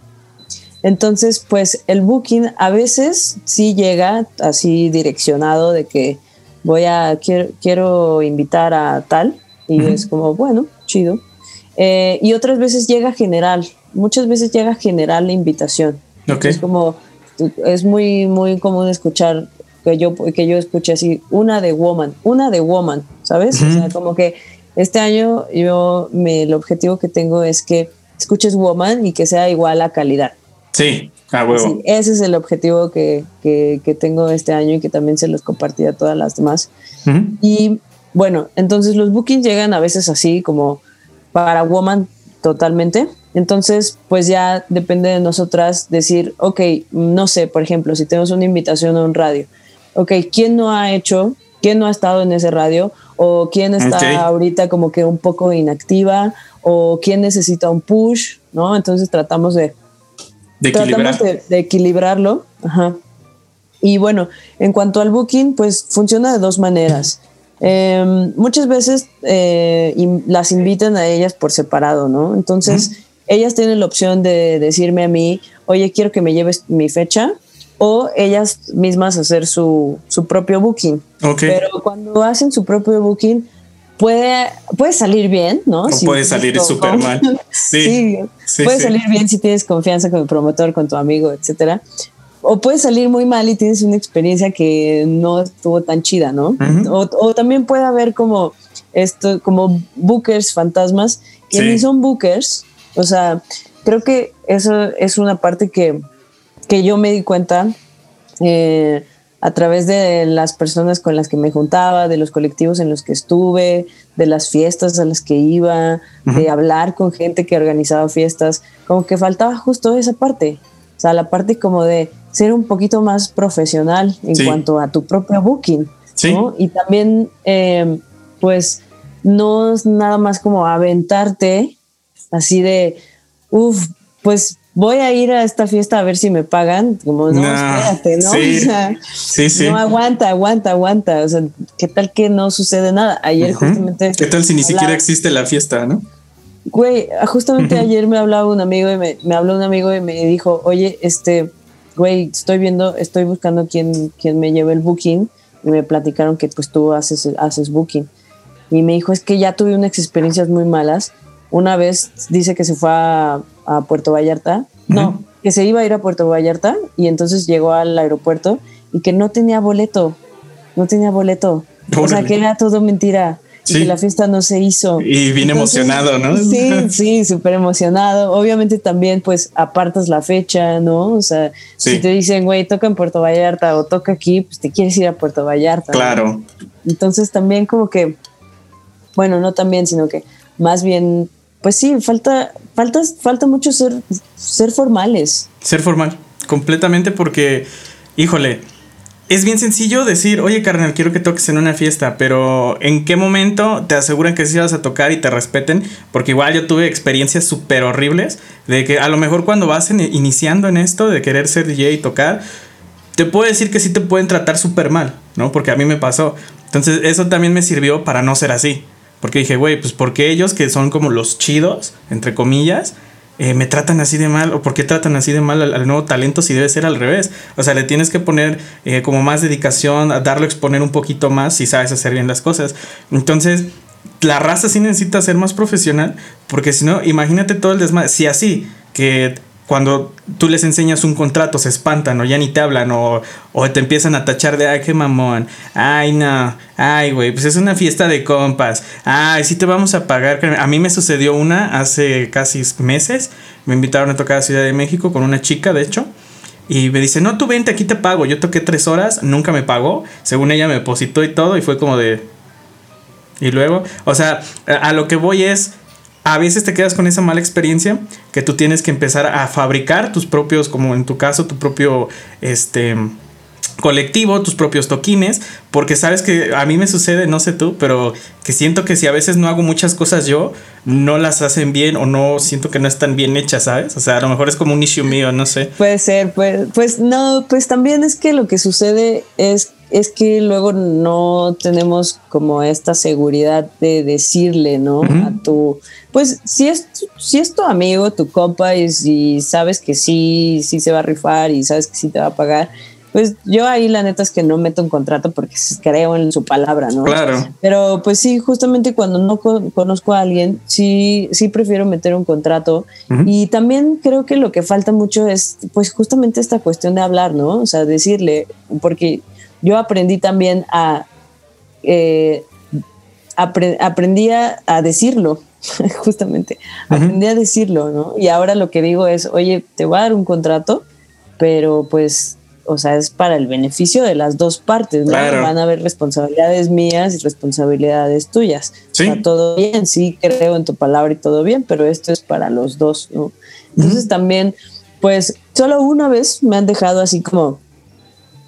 Entonces, pues el booking a veces sí llega así direccionado de que voy a, quiero, invitar a tal y es como, bueno, chido. Eh, y otras veces llega general, muchas veces llega general la invitación. Es como, es muy, muy común escuchar que yo, que yo escuche así, una de woman, una de woman, ¿sabes? O sea, como que este año yo, me, el objetivo que tengo es que escuches woman y que sea igual a calidad. Sí, a huevo. ese es el objetivo que, tengo este año y que también se los compartí a todas las demás. Y bueno, entonces los bookings llegan a veces así como para Woman totalmente. Entonces, pues ya depende de nosotras decir, ok, no sé, por ejemplo, si tenemos una invitación a un radio, ok, ¿quién no ha hecho, quién no ha estado en ese radio? ¿O quién está ahorita como que un poco inactiva? ¿O quién necesita un push? ¿No? Entonces tratamos de de Tratamos de, equilibrarlo. Ajá. Y bueno, en cuanto al booking, pues funciona de dos maneras. Em, muchas veces eh, las invitan a ellas por separado, ¿no? Entonces, ellas tienen la opción de decirme a mí, oye, quiero que me lleves mi fecha, o ellas mismas hacer su, su propio booking. Pero cuando hacen su propio booking, puede, puede salir bien, ¿no? puede salir súper mal. <laughs> Sí, puede salir bien si tienes confianza con el promotor, con tu amigo, etcétera. O puede salir muy mal y tienes una experiencia que no estuvo tan chida, ¿no? o, también puede haber como esto, como bookers fantasmas que ni son bookers. O sea, creo que eso es una parte que, que yo me di cuenta. Eh, a través de las personas con las que me juntaba, de los colectivos en los que estuve, de las fiestas a las que iba, de hablar con gente que organizaba fiestas, como que faltaba justo esa parte, o sea, la parte como de ser un poquito más profesional en cuanto a tu propio booking, ¿no? Y también, eh, pues, no es nada más como aventarte así de, uff, pues voy a ir a esta fiesta a ver si me pagan, como no, espérate, ¿no? <laughs> Sí, sí, No aguanta, aguanta, aguanta. O sea, ¿qué tal que no sucede nada? Ayer justamente. ¿Qué tal si ni siquiera existe la fiesta, no? Güey, justamente ayer me hablaba un amigo y me, me, habló un amigo y me dijo, oye, este, güey, estoy viendo, estoy buscando quién, quién me lleve el booking y me platicaron que pues tú haces, haces booking. Y me dijo, es que ya tuve unas experiencias muy malas. Una vez dice que se fue a, a Puerto Vallarta. No, que se iba a ir a Puerto Vallarta y entonces llegó al aeropuerto y que no tenía boleto. No tenía boleto. O sea, que era todo mentira. Y que la fiesta no se hizo. Y bien emocionado, ¿no? Sí, <laughs> sí, súper emocionado. Obviamente también, pues, apartas la fecha, ¿no? O sea, si te dicen, güey, toca en Puerto Vallarta o toca aquí, pues te quieres ir a Puerto Vallarta. Claro. Entonces también como que, bueno, no también, sino que más bien pues sí, falta, falta, falta mucho ser, ser formales. Ser formal, completamente porque, híjole, es bien sencillo decir, oye carnal, quiero que toques en una fiesta, pero ¿en qué momento te aseguran que sí vas a tocar y te respeten? Porque igual yo tuve experiencias súper horribles de que a lo mejor cuando vas iniciando en esto de querer ser DJ y tocar, te puedo decir que sí te pueden tratar súper mal, ¿no? Porque a mí me pasó. Entonces eso también me sirvió para no ser así. Porque dije, güey, pues porque ellos que son como los chidos, entre comillas, eh, me tratan así de mal o por qué tratan así de mal al, nuevo talento si debe ser al revés. O sea, le tienes que poner eh, como más dedicación, a darlo a exponer un poquito más si sabes hacer bien las cosas. Entonces, la raza sí necesita ser más profesional porque si no, imagínate todo el desmadre. Si así, que cuando tú les enseñas un contrato se espantan o ya ni te hablan o, te empiezan a tachar de, ay, qué mamón, ay, no, ay, güey, pues es una fiesta de compas, ay, sí te vamos a pagar. A mí me sucedió una hace casi meses, me invitaron a tocar a Ciudad de México con una chica, de hecho. Y me dice, no, tú vente, aquí te pago. Yo toqué tres horas, nunca me pagó. Según ella me depositó y todo. Y fue como de... Y luego, o sea, a lo que voy es, a veces te quedas con esa mala experiencia que tú tienes que empezar a fabricar tus propios, como en tu caso, tu propio, este, colectivo, tus propios toquines, porque sabes que a mí me sucede, no sé tú, pero que siento que si a veces no hago muchas cosas yo, no las hacen bien o no siento que no están bien hechas, ¿sabes? O sea, a lo mejor es como un issue mío, no sé. Puede ser, pues, pues no, pues también es que lo que sucede es es que luego no tenemos como esta seguridad de decirle, ¿no? A tu, pues si es, si es tu amigo, tu compa, y si sabes que sí, sí se va a rifar y sabes que sí te va a pagar, pues yo ahí la neta es que no meto un contrato porque creo en su palabra, ¿no? Claro. Pero pues sí, justamente cuando no conozco a alguien, sí, sí prefiero meter un contrato. Y también creo que lo que falta mucho es pues justamente esta cuestión de hablar, ¿no? O sea, decirle, porque yo aprendí también a, eh, aprendí a, decirlo, <laughs> justamente, aprendí a decirlo, ¿no? Y ahora lo que digo es, oye, te voy a dar un contrato, pero pues, o sea, es para el beneficio de las dos partes, ¿no? Van a haber responsabilidades mías y responsabilidades tuyas. ¿Sí? O sea, todo bien, sí creo en tu palabra y todo bien, pero esto es para los dos, ¿no? Entonces también, pues, solo una vez me han dejado así como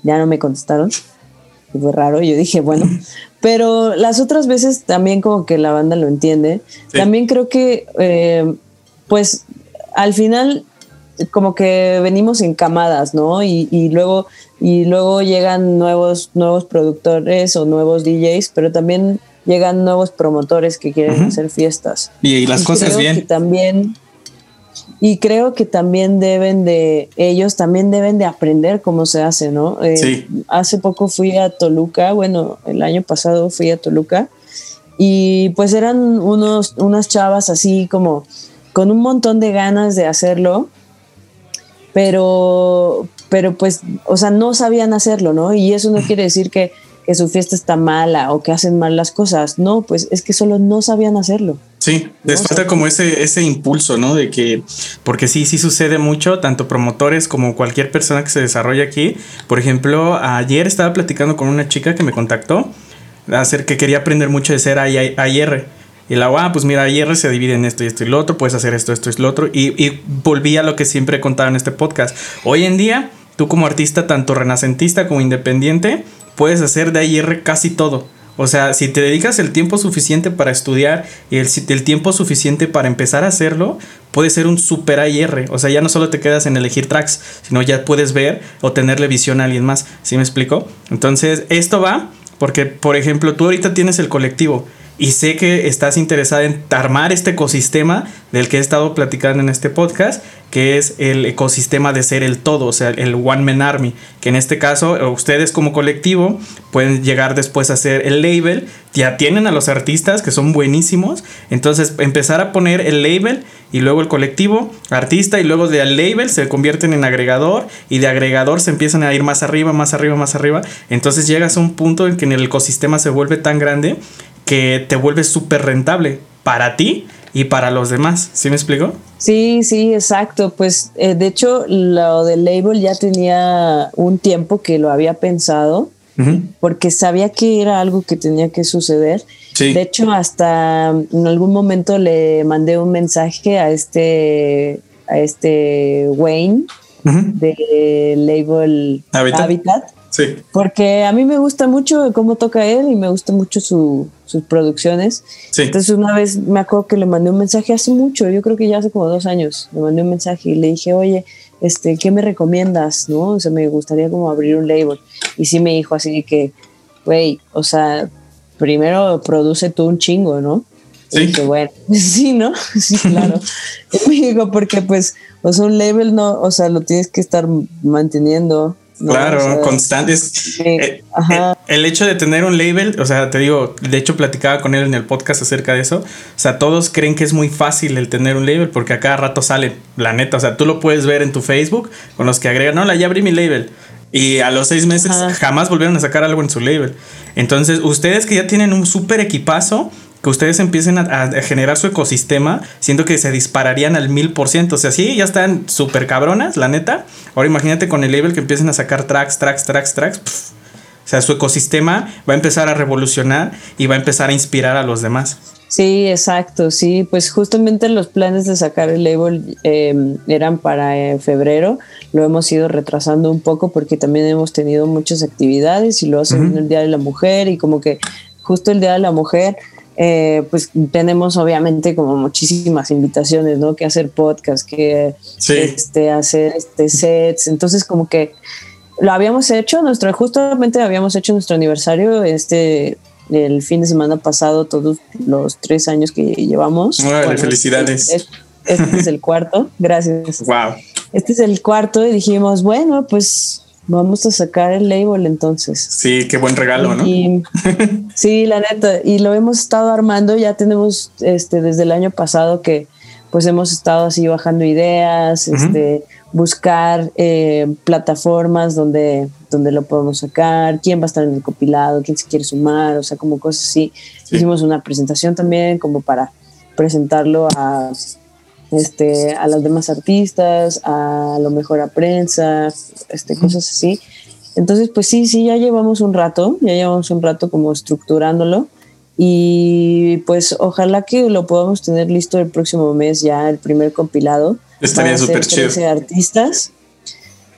ya no me contestaron. Fue raro, yo dije, bueno, <laughs> pero las otras veces también como que la banda lo entiende. También creo que, eh, pues, al final como que venimos en camadas, ¿no? Y, luego, y luego llegan nuevos, nuevos productores o nuevos DJs, pero también llegan nuevos promotores que quieren hacer fiestas. Y, las cosas bien. también y creo que también deben de, ellos también deben de aprender cómo se hace, ¿no? Eh, sí. Hace poco fui a Toluca, bueno, el año pasado fui a Toluca y pues eran unos, unas chavas así como con un montón de ganas de hacerlo, pero, pero pues, o sea, no sabían hacerlo, ¿no? Y eso no quiere decir que que su fiesta está mala o que hacen mal las cosas. No, pues es que solo no sabían hacerlo. Sí, les falta como ese, ese impulso, ¿no? De que, porque sí, sí sucede mucho, tanto promotores como cualquier persona que se desarrolla aquí. Por ejemplo, ayer estaba platicando con una chica que me contactó, hacer que quería aprender mucho de ser AIR. Y la, ah, pues mira, AIR se divide en esto y esto y lo otro, puedes hacer esto, esto y lo otro. Y, y volví a lo que siempre he contado en este podcast. Hoy en día, tú como artista, tanto renacentista como independiente, puedes hacer de AIR casi todo. O sea, si te dedicas el tiempo suficiente para estudiar y el, el tiempo suficiente para empezar a hacerlo, puede ser un super AIR. O sea, ya no solo te quedas en elegir tracks, sino ya puedes ver o tenerle visión a alguien más. ¿Sí me explico? Entonces, esto va porque, por ejemplo, tú ahorita tienes el colectivo y sé que estás interesada en armar este ecosistema del que he estado platicando en este podcast, que es el ecosistema de ser el todo, o sea, el One Man Army, que en este caso ustedes como colectivo pueden llegar después a hacer el label, ya tienen a los artistas que son buenísimos, entonces empezar a poner el label y luego el colectivo, artista y luego del label se convierten en agregador y de agregador se empiezan a ir más arriba, más arriba, más arriba, entonces llegas a un punto en que el ecosistema se vuelve tan grande que te vuelve súper rentable para ti y para los demás. ¿Sí me explico? Sí, sí, exacto. Pues eh, de hecho lo del label ya tenía un tiempo que lo había pensado porque sabía que era algo que tenía que suceder. De hecho, hasta en algún momento le mandé un mensaje a este, a este Wayne de label Habitat. Sí. Porque a mí me gusta mucho cómo toca él y me gusta mucho sus producciones. Entonces una vez me acuerdo que le mandé un mensaje hace mucho, yo creo que ya hace como dos años, le mandé un mensaje y le dije, oye, este, ¿qué me recomiendas? ¿No? O sea, me gustaría como abrir un label. Y sí me dijo así que, güey, o sea, primero produce tú un chingo, ¿no? Sí. Y bueno, <laughs> sí, ¿no? <laughs> Sí, claro. me dijo, porque pues, o sea, un label no, o sea, lo tienes que estar manteniendo. Claro, constantes. Eh, eh, el, hecho de tener un label, o sea, te digo, de hecho platicaba con él en el podcast acerca de eso. O sea, todos creen que es muy fácil el tener un label porque a cada rato sale, la neta. O sea, tú lo puedes ver en tu Facebook con los que agregan, no, la ya abrí mi label. Y a los seis meses jamás volvieron a sacar algo en su label. Entonces, ustedes que ya tienen un súper equipazo, que ustedes empiecen a, generar su ecosistema, siento que se dispararían al mil por ciento. O sea, sí, ya están súper cabronas, la neta. Ahora imagínate con el label que empiecen a sacar tracks, tracks, tracks, tracks. O sea, su ecosistema va a empezar a revolucionar y va a empezar a inspirar a los demás. Sí, exacto, sí, pues justamente los planes de sacar el label em, eran para eh, febrero, lo hemos ido retrasando un poco porque también hemos tenido muchas actividades y luego se el Día de la Mujer y como que justo el Día de la Mujer, eh, pues tenemos obviamente como muchísimas invitaciones, ¿no? Que hacer podcast, que este, hacer este sets, entonces como que lo habíamos hecho, nuestro, justamente habíamos hecho nuestro aniversario este el fin de semana pasado, todos los tres años que llevamos. felicidades. Este, este, es el cuarto, gracias. Wow. Este es el cuarto y dijimos, bueno, pues vamos a sacar el label entonces. Sí, qué buen regalo, ¿no? <laughs> sí, la neta, y lo hemos estado armando, ya tenemos este desde el año pasado que pues hemos estado así bajando ideas, este buscar eh, plataformas donde, donde lo podemos sacar, quién va a estar en el compilado, quién se quiere sumar, o sea, como cosas así. Hicimos una presentación también como para presentarlo a, este, a los demás artistas, a lo mejor a prensa, este, cosas así. Entonces, pues sí, sí, ya llevamos un rato, ya llevamos un rato como estructurándolo y pues ojalá que lo podamos tener listo el próximo mes ya, el primer compilado Estaría súper chido. 13 artistas.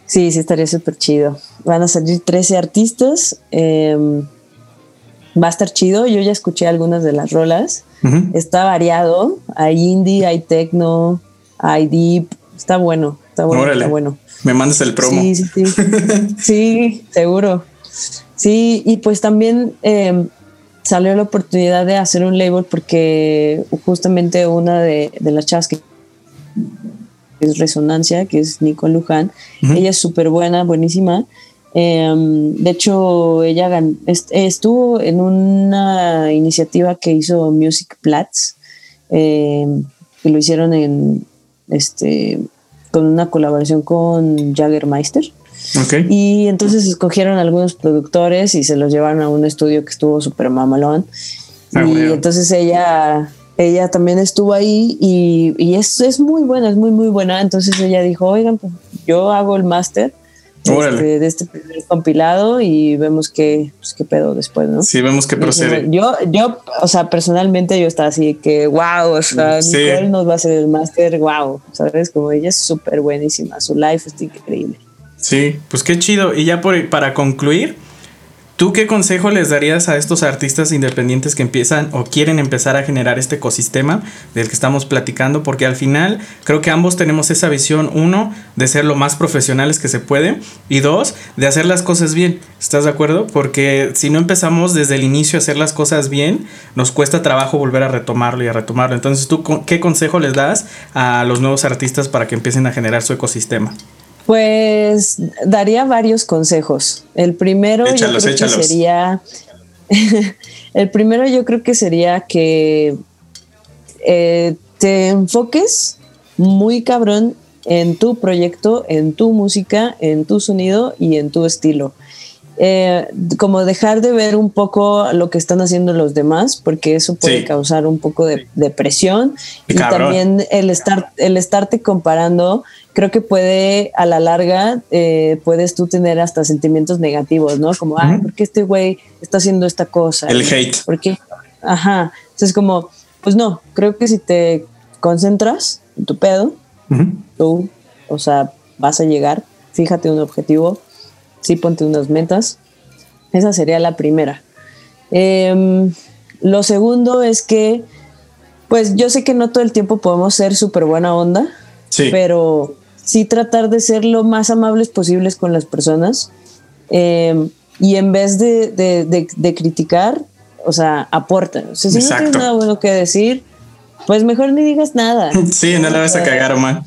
Sí, sí, estaría súper chido. Van a salir 13 artistas. Em, va a estar chido. Yo ya escuché algunas de las rolas. Está variado. Hay indie, hay techno, hay deep. Está bueno. Está bueno. Está bueno. Me mandas el promo. Sí, sí, sí. <laughs> sí, seguro. Sí, y pues también em, salió la oportunidad de hacer un label porque justamente una de, de las chavas que es Resonancia, que es Nicole Luján. Ella es súper buena, buenísima. Em, de hecho, ella estuvo en una iniciativa que hizo Music Plats, em, que lo hicieron en este con una colaboración con Jaggermeister. Y entonces escogieron algunos productores y se los llevaron a un estudio que estuvo súper mamalón. Ah, y entonces ella ella también estuvo ahí y, y es, es, muy buena, es muy, muy buena. Entonces ella dijo, oigan, pues yo hago el máster este, de este primer compilado y vemos qué, pues, qué pedo después, ¿no? Sí, vemos qué procede. Yo, yo, o sea, personalmente yo estaba así que, wow, o sea, Nicole nos va a hacer el máster, wow, ¿sabes? Como ella es súper buenísima, su life es increíble. Sí, pues qué chido. Y ya por, para concluir, ¿Tú qué consejo les darías a estos artistas independientes que empiezan o quieren empezar a generar este ecosistema del que estamos platicando? Porque al final creo que ambos tenemos esa visión, uno, de ser lo más profesionales que se puede y dos, de hacer las cosas bien. ¿Estás de acuerdo? Porque si no empezamos desde el inicio a hacer las cosas bien, nos cuesta trabajo volver a retomarlo y a retomarlo. Entonces, ¿tú qué consejo les das a los nuevos artistas para que empiecen a generar su ecosistema? Pues daría varios consejos. El primero yo creo que sería. <laughs> el primero yo creo que sería que eh, te enfoques muy cabrón en tu proyecto, en tu música, en tu sonido y en tu estilo. eh, como dejar de ver un poco lo que están haciendo los demás, porque eso puede causar un poco de depresión y también el estar el estarte comparando, creo que puede a la larga eh, puedes tú tener hasta sentimientos negativos, ¿no? Como, ay, ¿por qué este güey está haciendo esta cosa? El hate. ¿Por qué? Ajá. Entonces como, pues no, creo que si te concentras en tu pedo, tú, o sea, vas a llegar, fíjate un objetivo sí ponte unas metas. Esa sería la primera. Em, lo segundo es que, pues yo sé que no todo el tiempo podemos ser súper buena onda, pero sí tratar de ser lo más amables posibles con las personas. Em, y en vez de, criticar, o sea, aporta. O sea, si no tienes nada bueno que decir, pues mejor ni digas nada. <laughs> Sí, no la vas a cagar, man.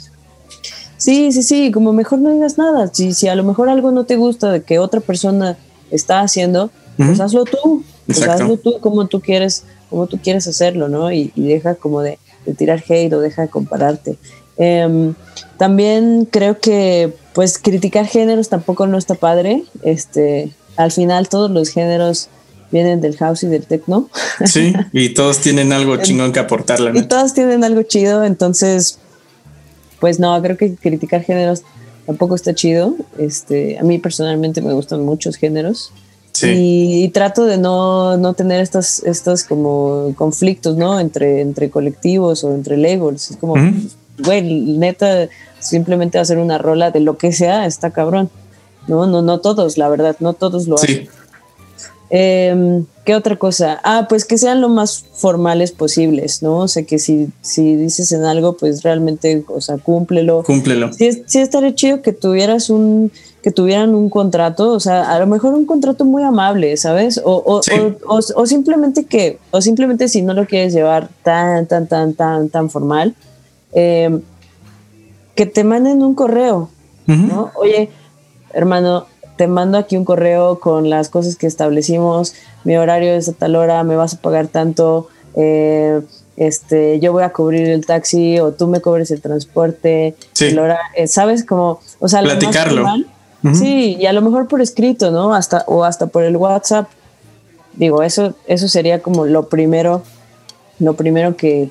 Sí, sí, sí, como mejor no digas nada. Si, si a lo mejor algo no te gusta de que otra persona está haciendo, pues hazlo tú. Pues hazlo tú como tú quieres, como tú quieres hacerlo, ¿no? Y, deja como de, tirar hate o deja de compararte. Em, también creo que pues criticar géneros tampoco no está padre. Este, al final todos los géneros vienen del house y del techno. <laughs> Sí, y todos tienen algo chingón que aportarle. Y todos tienen algo chido, entonces pues no, creo que criticar géneros tampoco está chido. Este, a mí personalmente me gustan muchos géneros. Y, trato de no, no tener estos, estos como conflictos, ¿no? Entre, entre colectivos o entre labels. Es como, güey, neta, simplemente hacer una rola de lo que sea está cabrón. No, no, no todos, la verdad, no todos lo hacen. Eh, ¿Qué otra cosa? Ah, pues que sean lo más formales posibles, ¿no? O sea, que si, si dices en algo, pues realmente, o sea, cúmplelo. Cúmplelo. Sí, sí estaría chido que tuvieras un, que tuvieran un contrato, o sea, a lo mejor un contrato muy amable, ¿sabes? O, o, o, o, simplemente que, o simplemente si no lo quieres llevar tan, tan, tan, tan, tan formal, eh, que te manden un correo, ¿no? Oye, hermano, te mando aquí un correo con las cosas que establecimos, mi horario es de tal hora, me vas a pagar tanto, eh, este, yo voy a cubrir el taxi o tú me cobres el transporte, eh, ¿sabes? Como, o sea, platicarlo. Sí, y a lo mejor por escrito, ¿no? Hasta, o hasta por el WhatsApp. Digo, eso, eso sería como lo primero, lo primero que,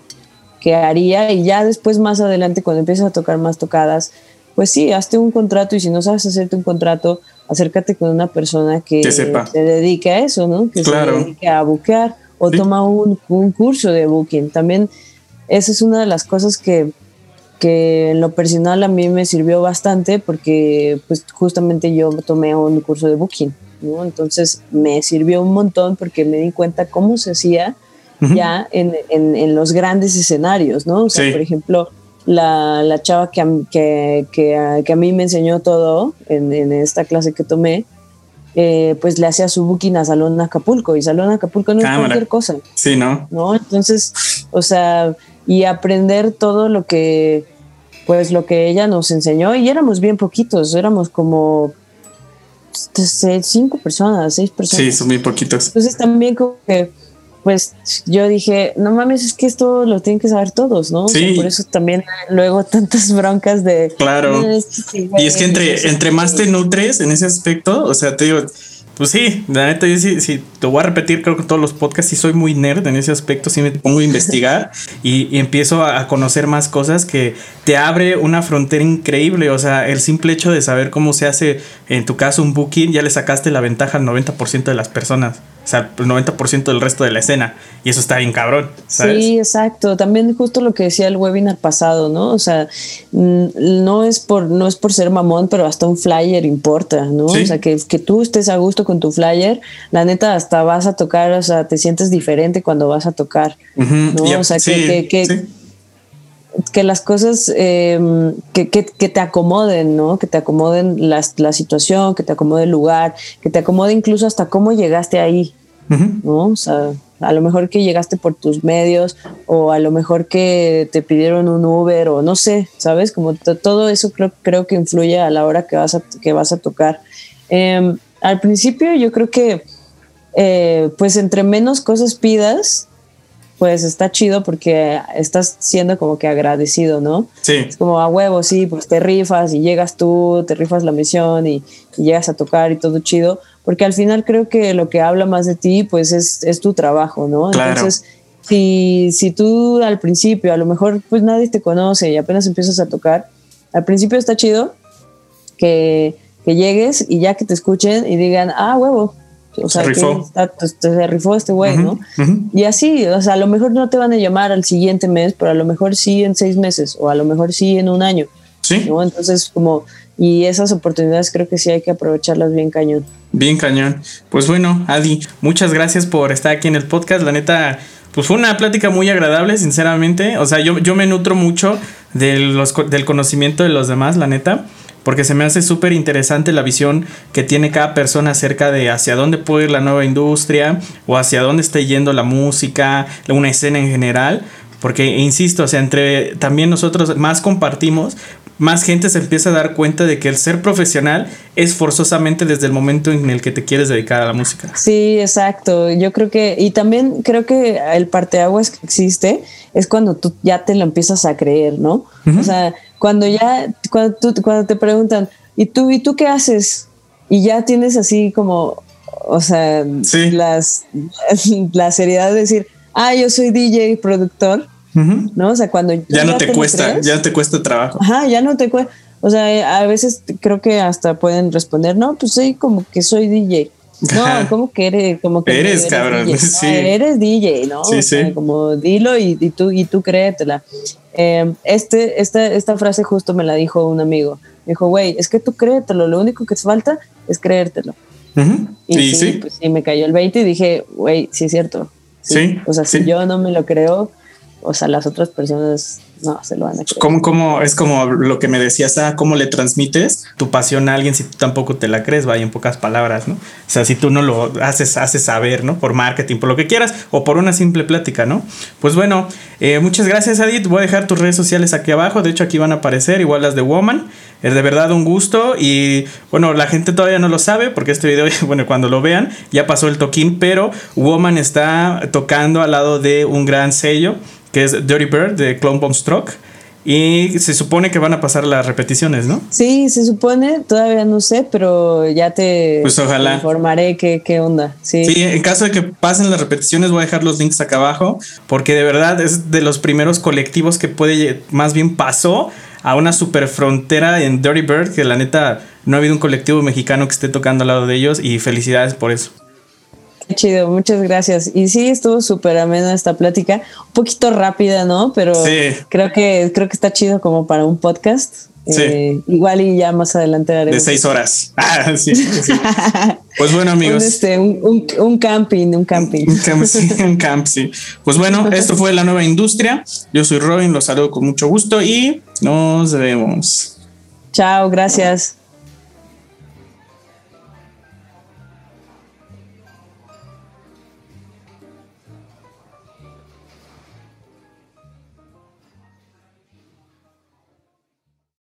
que haría y ya después más adelante cuando empieces a tocar más tocadas, pues sí, hazte un contrato y si no sabes hacerte un contrato, acércate con una persona que, se dedique a eso, ¿no? Que se dedique a buquear o toma un, curso de booking. También esa es una de las cosas que, que en lo personal a mí me sirvió bastante porque pues justamente yo tomé un curso de booking, ¿no? Entonces me sirvió un montón porque me di cuenta cómo se hacía ya en, en, los grandes escenarios, ¿no? O sea, por ejemplo, la, la chava que, que, que, que, a mí me enseñó todo en, en esta clase que tomé, eh, pues le hacía su booking a Salón Acapulco y Salón Acapulco no es cualquier cosa. Sí, ¿no? ¿no? Entonces, o sea, y aprender todo lo que, pues lo que ella nos enseñó y éramos bien poquitos, éramos como cinco personas, seis personas. Sí, son muy poquitos. Entonces también como que pues yo dije, no mames, es que esto lo tienen que saber todos, ¿no? Sí. por eso también luego tantas broncas de... Claro. y es que entre, entre más te nutres en ese aspecto, o sea, te digo, pues sí, la neta, yo sí, sí, te voy a repetir, creo que todos los podcasts, sí soy muy nerd en ese aspecto, sí me pongo a investigar y, y, empiezo a, conocer más cosas que te abre una frontera increíble, o sea, el simple hecho de saber cómo se hace, en tu caso, un booking, ya le sacaste la ventaja al 90% de las personas. O sea, el 90% del resto de la escena. Y eso está bien cabrón. Sí, exacto. También justo lo que decía el webinar pasado, ¿no? O sea, mm, no es por, no es por ser mamón, pero hasta un flyer importa, ¿no? O sea, que, que tú estés a gusto con tu flyer, la neta hasta vas a tocar, o sea, te sientes diferente cuando vas a tocar. ¿no? O sea, que, que, que las cosas em, que, que, que, te acomoden, ¿no? Que te acomoden la, la, situación, que te acomode el lugar, que te acomode incluso hasta cómo llegaste ahí, ¿no? O sea, a lo mejor que llegaste por tus medios o a lo mejor que te pidieron un Uber o no sé, ¿sabes? Como todo eso creo, creo que influye a la hora que vas a, que vas a tocar. Em, al principio yo creo que eh, pues entre menos cosas pidas, pues está chido porque estás siendo como que agradecido, ¿no? Sí. Es como a huevo, sí, pues te rifas y llegas tú, te rifas la misión y, llegas a tocar y todo chido, porque al final creo que lo que habla más de ti, pues es, es tu trabajo, ¿no? Entonces, si, si tú al principio, a lo mejor pues nadie te conoce y apenas empiezas a tocar, al principio está chido que, que llegues y ya que te escuchen y digan, ah, huevo, o sea, se rifó, pues, se rifó este güey, ¿no? Y así, o sea, a lo mejor no te van a llamar al siguiente mes, pero a lo mejor sí en seis meses o a lo mejor sí en un año. Sí. ¿no? Entonces, como, y esas oportunidades creo que sí hay que aprovecharlas bien cañón. Bien cañón. Pues bueno, Adi, muchas gracias por estar aquí en el podcast. La neta, pues fue una plática muy agradable, sinceramente. O sea, yo, yo me nutro mucho de los, del conocimiento de los demás, la neta porque se me hace súper interesante la visión que tiene cada persona acerca de hacia dónde puede ir la nueva industria o hacia dónde está yendo la música, una escena en general. Porque, insisto, o sea, entre también nosotros más compartimos, más gente se empieza a dar cuenta de que el ser profesional es forzosamente desde el momento en el que te quieres dedicar a la música. Sí, exacto. Yo creo que, y también creo que el parteaguas que existe es cuando tú ya te lo empiezas a creer, ¿no? O sea, cuando ya, cuando, cuando te preguntan, ¿y tú, ¿y tú qué haces? Y ya tienes así como, o sea, las, <laughs> la seriedad de decir, ah, yo soy DJ, productor, ¿no? O sea, cuando ya no te, cuesta, ya te cuesta trabajo. Ajá, ya no te cuesta. O sea, a veces creo que hasta pueden responder, no, pues sí, como que soy DJ. No, <laughs> como que eres, como que eres, cabrón, <laughs> sí. eres DJ, ¿no? Sí, sí. como dilo y, y, tú y tú créetela. Eh, este, esta, esta frase justo me la dijo un amigo. Me dijo, güey, es que tú créetelo, lo único que te falta es creértelo. Y, sí, Pues sí, me cayó el 20 y dije, güey, sí es cierto. Sí. O sea, si yo no me lo creo, o sea, las otras personas no se lo van a creer. ¿Cómo, cómo es como lo que me decías, ah, cómo le transmites tu pasión a alguien si tú tampoco te la crees? Vaya, en pocas palabras, ¿no? O sea, si tú no lo haces, haces saber, ¿no? Por marketing, por lo que quieras, o por una simple plática, ¿no? Pues bueno, eh, muchas gracias, Adit. Voy a dejar tus redes sociales aquí abajo. De hecho, aquí van a aparecer, igual las de Woman. Es de verdad un gusto. Y bueno, la gente todavía no lo sabe, porque este video, <laughs> bueno, cuando lo vean, ya pasó el toquín, pero Woman está tocando al lado de un gran sello que es Dirty Bird de Clone Bomb Stroke. Y se supone que van a pasar las repeticiones, ¿no? Sí, se supone, todavía no sé, pero ya te, pues ojalá. informaré qué, qué onda. Sí. sí, en caso de que pasen las repeticiones, voy a dejar los links acá abajo, porque de verdad es de los primeros colectivos que puede, más bien pasó a una super frontera en Dirty Bird, que la neta no ha habido un colectivo mexicano que esté tocando al lado de ellos, y felicidades por eso. Chido, muchas gracias. Y sí, estuvo súper amena esta plática, un poquito rápida, ¿no? Pero creo que creo que está chido como para un podcast. Sí. Eh, igual y ya más adelante haremos. De seis horas. <laughs> Ah, sí, <laughs> Pues bueno, amigos. Un, este, un, un, camping, un camping. Un camp, sí, un camp, sí. Pues bueno, <laughs> esto fue la nueva industria. Yo soy Robin, los saludo con mucho gusto y nos vemos. Chao, gracias.